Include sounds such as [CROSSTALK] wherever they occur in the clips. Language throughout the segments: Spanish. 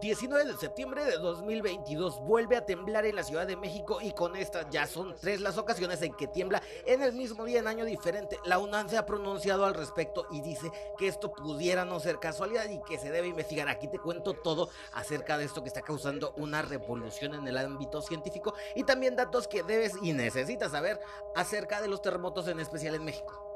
19 de septiembre de 2022 vuelve a temblar en la Ciudad de México y con estas ya son tres las ocasiones en que tiembla en el mismo día en año diferente. La UNAM se ha pronunciado al respecto y dice que esto pudiera no ser casualidad y que se debe investigar. Aquí te cuento todo acerca de esto que está causando una revolución en el ámbito científico y también datos que debes y necesitas saber acerca de los terremotos en especial en México.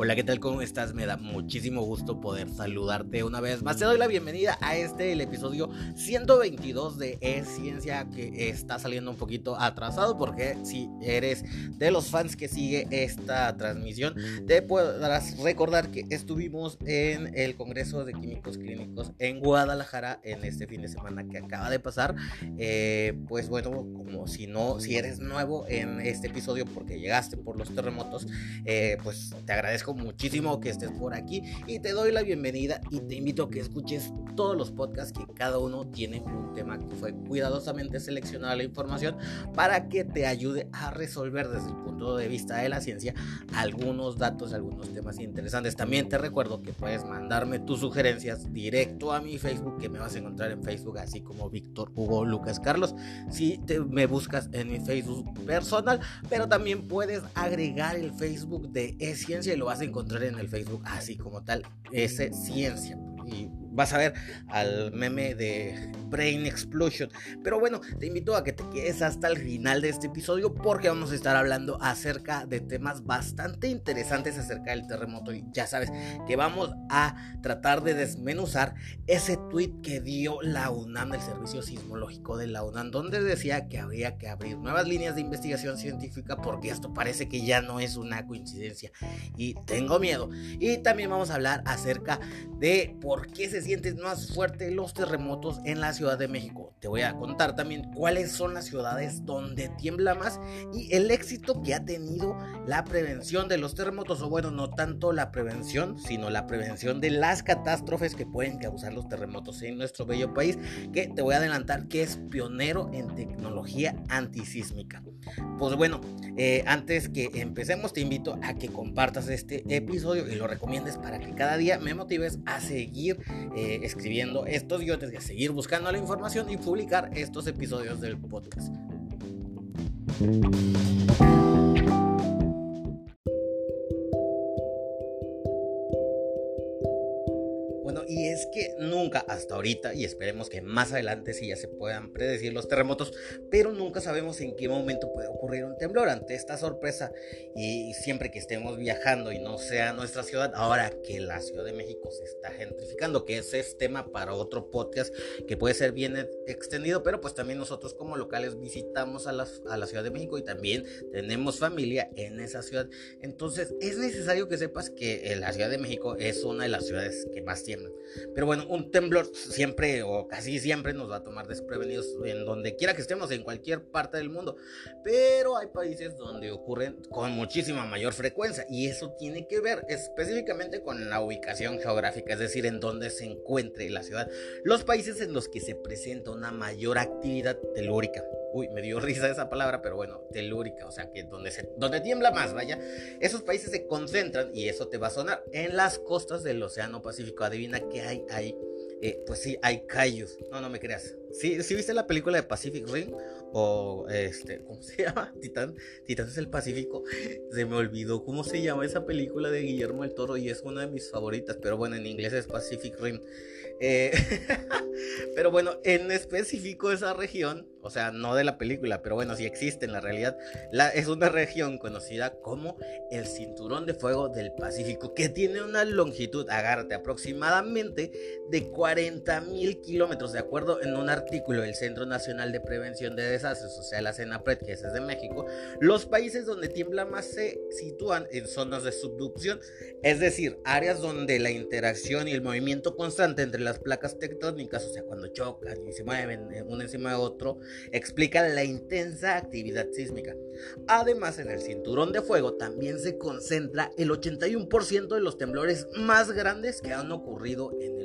Hola, ¿qué tal? ¿Cómo estás? Me da muchísimo gusto poder saludarte una vez más. Te doy la bienvenida a este, el episodio 122 de Es Ciencia, que está saliendo un poquito atrasado porque si eres de los fans que sigue esta transmisión, te podrás recordar que estuvimos en el Congreso de Químicos Clínicos en Guadalajara en este fin de semana que acaba de pasar. Eh, pues bueno, como si no, si eres nuevo en este episodio porque llegaste por los terremotos, eh, pues te agradezco muchísimo que estés por aquí y te doy la bienvenida y te invito a que escuches todos los podcasts que cada uno tiene un tema que fue cuidadosamente seleccionada la información para que te ayude a resolver desde el punto de vista de la ciencia algunos datos, algunos temas interesantes. También te recuerdo que puedes mandarme tus sugerencias directo a mi Facebook que me vas a encontrar en Facebook así como Víctor Hugo Lucas Carlos si te, me buscas en mi Facebook personal pero también puedes agregar el Facebook de e y lo vas encontrar en el Facebook así como tal, ese ciencia. Vas a ver al meme de Brain Explosion. Pero bueno, te invito a que te quedes hasta el final de este episodio porque vamos a estar hablando acerca de temas bastante interesantes acerca del terremoto. Y ya sabes que vamos a tratar de desmenuzar ese tweet que dio la UNAM, el Servicio Sismológico de la UNAM, donde decía que habría que abrir nuevas líneas de investigación científica porque esto parece que ya no es una coincidencia. Y tengo miedo. Y también vamos a hablar acerca de por qué se más fuerte los terremotos en la Ciudad de México. Te voy a contar también cuáles son las ciudades donde tiembla más y el éxito que ha tenido la prevención de los terremotos, o bueno, no tanto la prevención, sino la prevención de las catástrofes que pueden causar los terremotos en nuestro bello país, que te voy a adelantar que es pionero en tecnología antisísmica. Pues bueno, eh, antes que empecemos te invito a que compartas este episodio y lo recomiendes para que cada día me motives a seguir eh, escribiendo estos guiones a seguir buscando la información y publicar estos episodios del podcast. Nunca hasta ahorita, y esperemos que más adelante sí ya se puedan predecir los terremotos, pero nunca sabemos en qué momento puede ocurrir un temblor. Ante esta sorpresa, y siempre que estemos viajando y no sea nuestra ciudad, ahora que la Ciudad de México se está gentrificando, que ese es tema para otro podcast que puede ser bien extendido, pero pues también nosotros como locales visitamos a la, a la Ciudad de México y también tenemos familia en esa ciudad. Entonces es necesario que sepas que la Ciudad de México es una de las ciudades que más tiemblan. Pero bueno, un temblor siempre o casi siempre nos va a tomar desprevenidos en donde quiera que estemos, en cualquier parte del mundo. Pero hay países donde ocurren con muchísima mayor frecuencia y eso tiene que ver específicamente con la ubicación geográfica, es decir, en donde se encuentre la ciudad. Los países en los que se presenta una mayor actividad telúrica. Uy, me dio [LAUGHS] risa esa palabra, pero bueno, telúrica, o sea que donde, se, donde tiembla más, vaya, esos países se concentran, y eso te va a sonar, en las costas del Océano Pacífico. Adivina qué hay ahí. Eh, pues sí, hay cayos. No, no me creas. ¿Sí, ¿Sí viste la película de Pacific Rim? O este, ¿cómo se [LAUGHS] llama? Titán. Es el Pacífico. Se me olvidó cómo se llama esa película de Guillermo el Toro y es una de mis favoritas. Pero bueno, en inglés es Pacific Rim. Eh, [LAUGHS] pero bueno, en específico esa región, o sea, no de la película, pero bueno, sí existe en la realidad, es una región conocida como el Cinturón de Fuego del Pacífico, que tiene una longitud, agárrate, aproximadamente de 40 mil kilómetros, de acuerdo en un artículo del Centro Nacional de Prevención de Desastres, o sea, la CENAPRED, que es de México. Los países donde tiembla más se sitúan en zonas de subducción, es decir, áreas donde la interacción y el movimiento constante entre las placas tectónicas, o sea, cuando chocan y se mueven uno encima de otro, explican la intensa actividad sísmica. Además, en el cinturón de fuego también se concentra el 81% de los temblores más grandes que han ocurrido en.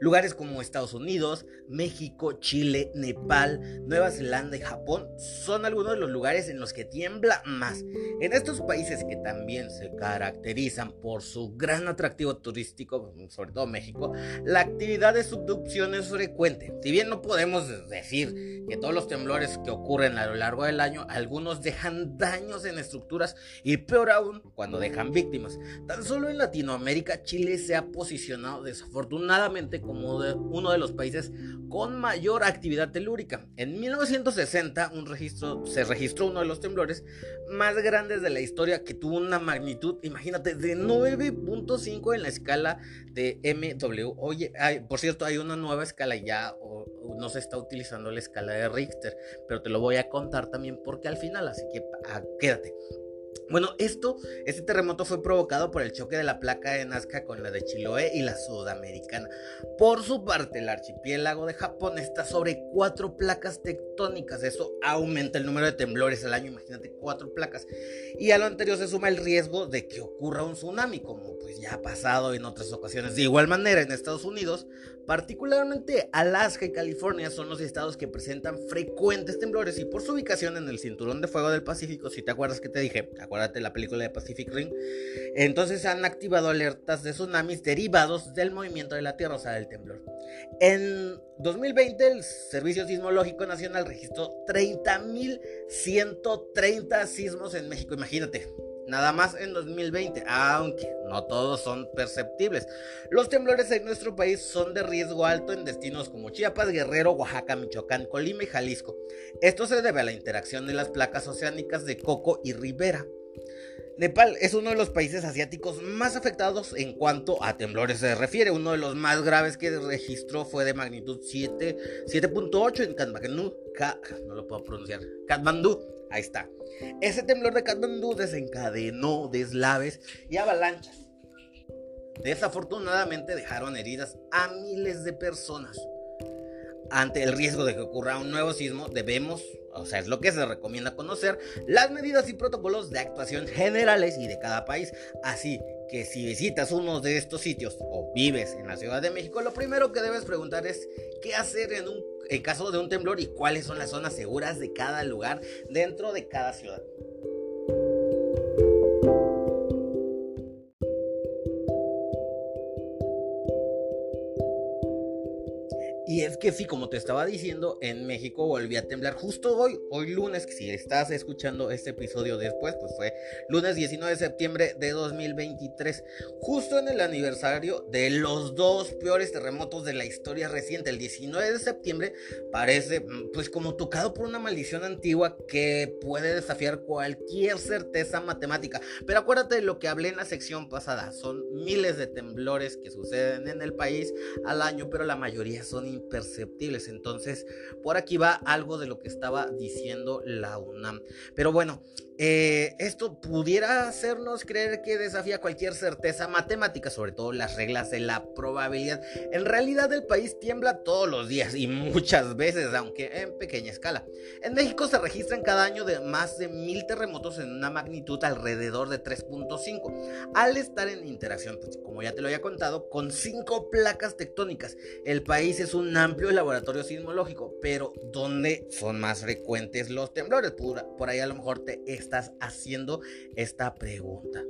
Lugares como Estados Unidos, México, Chile, Nepal, Nueva Zelanda y Japón son algunos de los lugares en los que tiembla más. En estos países que también se caracterizan por su gran atractivo turístico, sobre todo México, la actividad de subducción es frecuente. Si bien no podemos decir que todos los temblores que ocurren a lo largo del año, algunos dejan daños en estructuras y peor aún cuando dejan víctimas. Tan solo en Latinoamérica, Chile se ha posicionado desafortunadamente como uno de los países con mayor actividad telúrica. En 1960 un registro, se registró uno de los temblores más grandes de la historia que tuvo una magnitud, imagínate, de 9.5 en la escala de MW. Oye, por cierto, hay una nueva escala ya, no se está utilizando la escala de Richter, pero te lo voy a contar también porque al final, así que ah, quédate. Bueno, esto, este terremoto fue provocado por el choque de la placa de Nazca con la de Chiloé y la sudamericana. Por su parte, el archipiélago de Japón está sobre cuatro placas tectónicas. Eso aumenta el número de temblores al año, imagínate, cuatro placas. Y a lo anterior se suma el riesgo de que ocurra un tsunami, como pues ya ha pasado en otras ocasiones. De igual manera, en Estados Unidos, particularmente Alaska y California son los estados que presentan frecuentes temblores y por su ubicación en el cinturón de fuego del Pacífico, si te acuerdas que te dije, acuérdate la película de Pacific Ring, entonces han activado alertas de tsunamis derivados del movimiento de la Tierra, o sea, del temblor. En 2020 el Servicio Sismológico Nacional registró 30.130 sismos en México, imagínate. Nada más en 2020, aunque no todos son perceptibles. Los temblores en nuestro país son de riesgo alto en destinos como Chiapas, Guerrero, Oaxaca, Michoacán, Colima y Jalisco. Esto se debe a la interacción de las placas oceánicas de Coco y Rivera. Nepal es uno de los países asiáticos más afectados en cuanto a temblores se refiere. Uno de los más graves que registró fue de magnitud 7.8 en Kathmandu, no lo puedo pronunciar, Kathmandu, ahí está. Ese temblor de Kathmandu desencadenó deslaves y avalanchas. Desafortunadamente dejaron heridas a miles de personas ante el riesgo de que ocurra un nuevo sismo, debemos, o sea, es lo que se recomienda conocer, las medidas y protocolos de actuación generales y de cada país. Así que si visitas uno de estos sitios o vives en la Ciudad de México, lo primero que debes preguntar es qué hacer en, un, caso de un temblor y cuáles son las zonas seguras de cada lugar dentro de cada ciudad. Que sí, como te estaba diciendo, en México volví a temblar justo hoy, hoy lunes, si estás escuchando este episodio después, pues fue lunes 19 de septiembre de 2023, justo en el aniversario de los dos peores terremotos de la historia reciente. El 19 de septiembre parece mm, pues como tocado por una maldición antigua que puede desafiar cualquier certeza matemática. Pero acuérdate de lo que hablé en la sección pasada, son miles de temblores que suceden en el país al año, pero la mayoría son imperceptibles. Entonces, por aquí va algo de lo que estaba diciendo la UNAM. Pero bueno, eh, esto pudiera hacernos creer que desafía cualquier certeza matemática, sobre todo las reglas de la probabilidad. En realidad el país tiembla todos los días y muchas veces, aunque en pequeña escala. En México se registran cada año de más de mil terremotos en una magnitud alrededor de 3.5. Al estar en interacción, pues, como ya te lo había contado, con cinco placas tectónicas. El país es un amplio laboratorio sismológico, pero ¿dónde son más frecuentes los temblores? Por, por ahí a lo mejor te estás haciendo esta pregunta.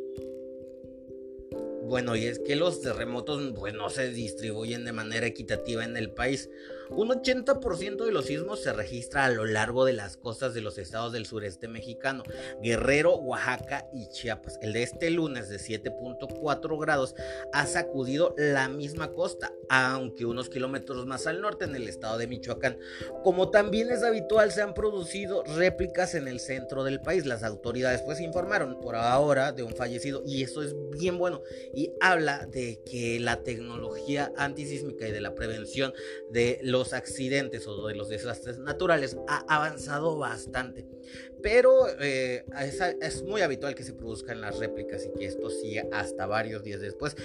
Bueno, y es que los terremotos pues, no se distribuyen de manera equitativa en el país. Un 80% de los sismos se registra a lo largo de las costas de los estados del sureste mexicano, Guerrero, Oaxaca y Chiapas. El de este lunes de 7.4 grados ha sacudido la misma costa, aunque unos kilómetros más al norte en el estado de Michoacán. Como también es habitual, se han producido réplicas en el centro del país. Las autoridades pues informaron por ahora de un fallecido y eso es bien bueno y habla de que la tecnología antisísmica y de la prevención de los accidentes o de los desastres naturales ha avanzado bastante. Pero eh, es, muy habitual que se produzcan las réplicas y que esto siga hasta varios días después.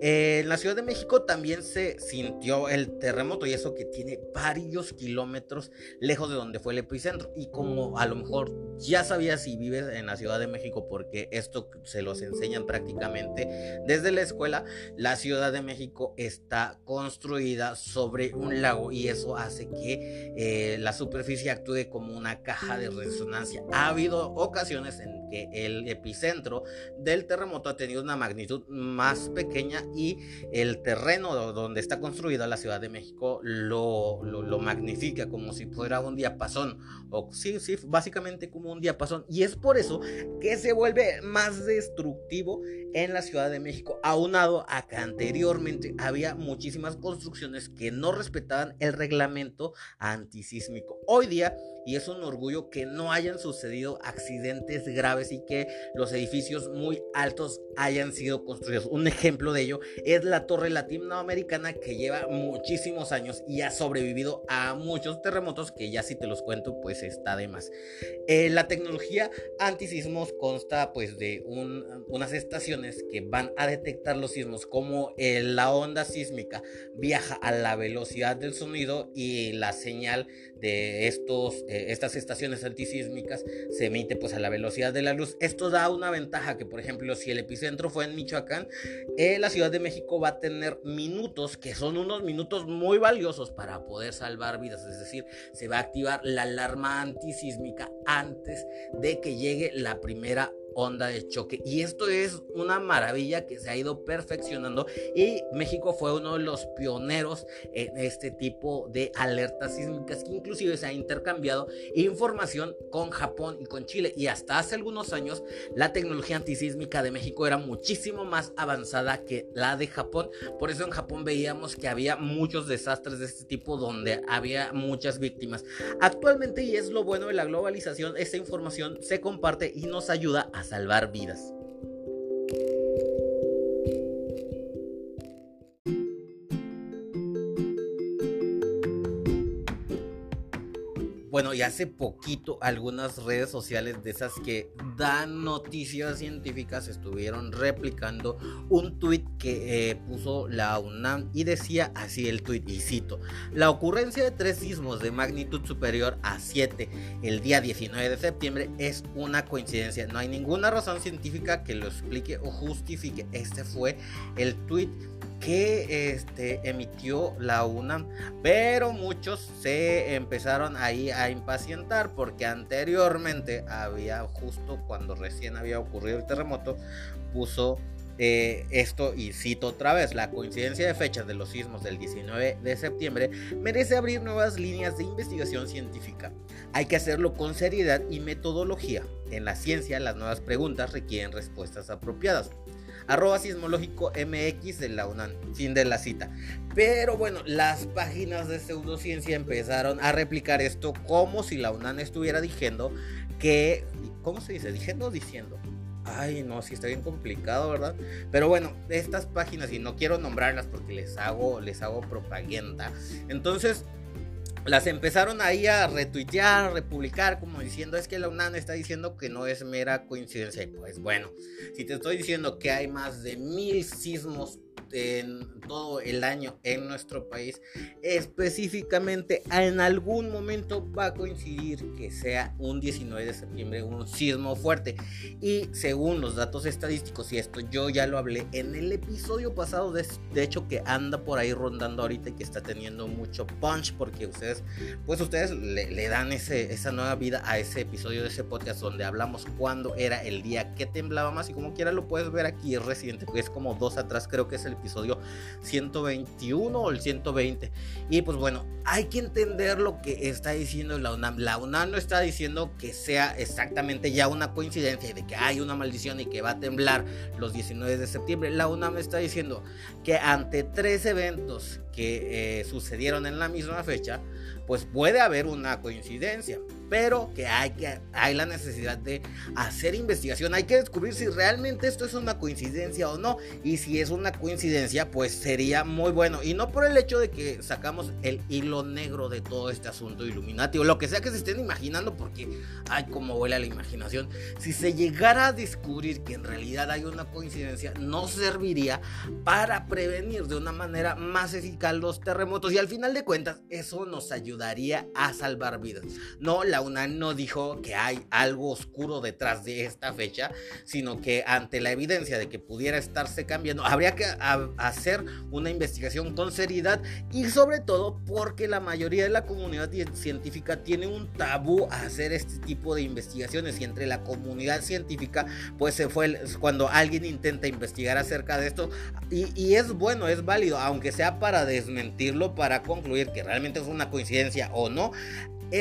Eh, en la Ciudad de México también se sintió el terremoto y eso que tiene varios kilómetros lejos de donde fue el epicentro. Y como a lo mejor ya sabías si vives en la Ciudad de México, porque esto se los enseñan prácticamente desde la escuela, la Ciudad de México está construida sobre un lago y eso hace que eh, la superficie actúe como una caja de resonancia. Ha habido ocasiones en el epicentro del terremoto ha tenido una magnitud más pequeña y el terreno donde está construida la Ciudad de México lo, lo, magnifica como si fuera un diapasón o sí, sí, básicamente como un diapasón y es por eso que se vuelve más destructivo en la Ciudad de México, aunado a que anteriormente había muchísimas construcciones que no respetaban el reglamento antisísmico. Hoy día, y es un orgullo que no hayan sucedido accidentes graves y que los edificios muy altos hayan sido construidos. Un ejemplo de ello es la torre latinoamericana que lleva muchísimos años y ha sobrevivido a muchos terremotos que ya si te los cuento pues está de más. Eh, la tecnología antisismos consta pues de unas estaciones que van a detectar los sismos como eh, la onda sísmica viaja a la velocidad del sonido y la señal de estos, eh, estas estaciones antisísmicas se emite pues a la velocidad de la luz. Esto da una ventaja que por ejemplo si el epicentro fue en Michoacán, eh, la Ciudad de México va a tener minutos que son unos minutos muy valiosos para poder salvar vidas. Es decir, se va a activar la alarma antisísmica antes de que llegue la primera onda de choque. Y esto es una maravilla que se ha ido perfeccionando y México fue uno de los pioneros en este tipo de alertas sísmicas que inclusive se ha intercambiado información con Japón y con Chile. Y hasta hace algunos años la tecnología antisísmica de México era muchísimo más avanzada que la de Japón. Por eso en Japón veíamos que había muchos desastres de este tipo donde había muchas víctimas. Actualmente, y es lo bueno de la globalización, esta información se comparte y nos ayuda a salvar vidas. Y hace poquito algunas redes sociales de esas que dan noticias científicas estuvieron replicando un tuit que eh, puso la UNAM y decía así el tuit, y cito, la ocurrencia de tres sismos de magnitud superior a 7 el día 19 de septiembre es una coincidencia, no hay ninguna razón científica que lo explique o justifique. Este fue el tuit que este, emitió la UNAM, pero muchos se empezaron ahí a impacientar porque anteriormente había, justo cuando recién había ocurrido el terremoto, puso eh, esto, y cito otra vez, la coincidencia de fechas de los sismos del 19 de septiembre merece abrir nuevas líneas de investigación científica. Hay que hacerlo con seriedad y metodología. En la ciencia, las nuevas preguntas requieren respuestas apropiadas arroba sismológico MX de la UNAM. Fin de la cita. Pero bueno, las páginas de pseudociencia empezaron a replicar esto como si la UNAM estuviera diciendo que. ¿Cómo se dice? Diciendo diciendo. Ay, no, sí está bien complicado, ¿verdad? Pero bueno, estas páginas, y no quiero nombrarlas porque les hago, les hago propaganda. Entonces, las empezaron ahí a retuitear, republicar, como diciendo, es que la UNAM está diciendo que no es mera coincidencia. Y pues bueno, si te estoy diciendo que hay más de mil sismos en todo el año en nuestro país, específicamente en algún momento va a coincidir que sea un 19 de septiembre un sismo fuerte. Y según los datos estadísticos, y esto yo ya lo hablé en el episodio pasado, de, hecho que anda por ahí rondando ahorita y que está teniendo mucho punch porque ustedes, pues ustedes le, dan ese, esa nueva vida a ese episodio de ese podcast donde hablamos cuándo era el día que temblaba más y como quiera lo puedes ver aquí, es reciente, es como dos atrás, creo que es el episodio 121 o el 120. Y pues bueno, hay que entender lo que está diciendo la UNAM. La UNAM no está diciendo que sea exactamente ya una coincidencia y de que hay una maldición y que va a temblar los 19 de septiembre. La UNAM está diciendo que ante tres eventos que eh, sucedieron en la misma fecha, pues puede haber una coincidencia. Pero que hay, que hay la necesidad de hacer investigación, hay que descubrir si realmente esto es una coincidencia o no, y si es una coincidencia, pues sería muy bueno, y no por el hecho de que sacamos el hilo negro de todo este asunto Illuminati, o lo que sea que se estén imaginando, porque, ay, como vuela la imaginación, si se llegara a descubrir que en realidad hay una coincidencia, no serviría para prevenir de una manera más eficaz los terremotos, y al final de cuentas, eso nos ayudaría a salvar vidas. No, UNAM no dijo que hay algo oscuro detrás de esta fecha, sino que ante la evidencia de que pudiera estarse cambiando, habría que hacer una investigación con seriedad y sobre todo porque la mayoría de la comunidad científica tiene un tabú a hacer este tipo de investigaciones y entre la comunidad científica pues se fue cuando alguien intenta investigar acerca de esto y es bueno, es válido, aunque sea para desmentirlo, para concluir que realmente es una coincidencia o no,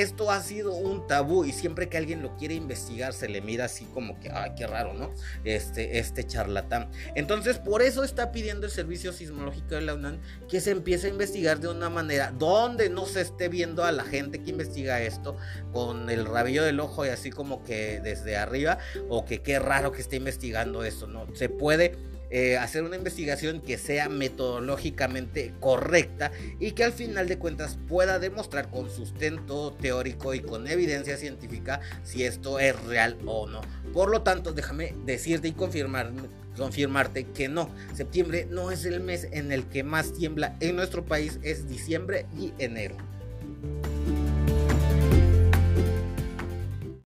esto ha sido un tabú y siempre que alguien lo quiere investigar se le mira así como que, ay, qué raro, ¿no? Este, este charlatán. Entonces, por eso está pidiendo el Servicio Sismológico de la UNAM que se empiece a investigar de una manera donde no se esté viendo a la gente que investiga esto con el rabillo del ojo y así como que desde arriba, o que qué raro que esté investigando esto, ¿no? Se puede eh, hacer una investigación que sea metodológicamente correcta y que al final de cuentas pueda demostrar con sustento teórico y con evidencia científica si esto es real o no. Por lo tanto, déjame decirte y confirmar, confirmarte que no, septiembre no es el mes en el que más tiembla en nuestro país, es diciembre y enero.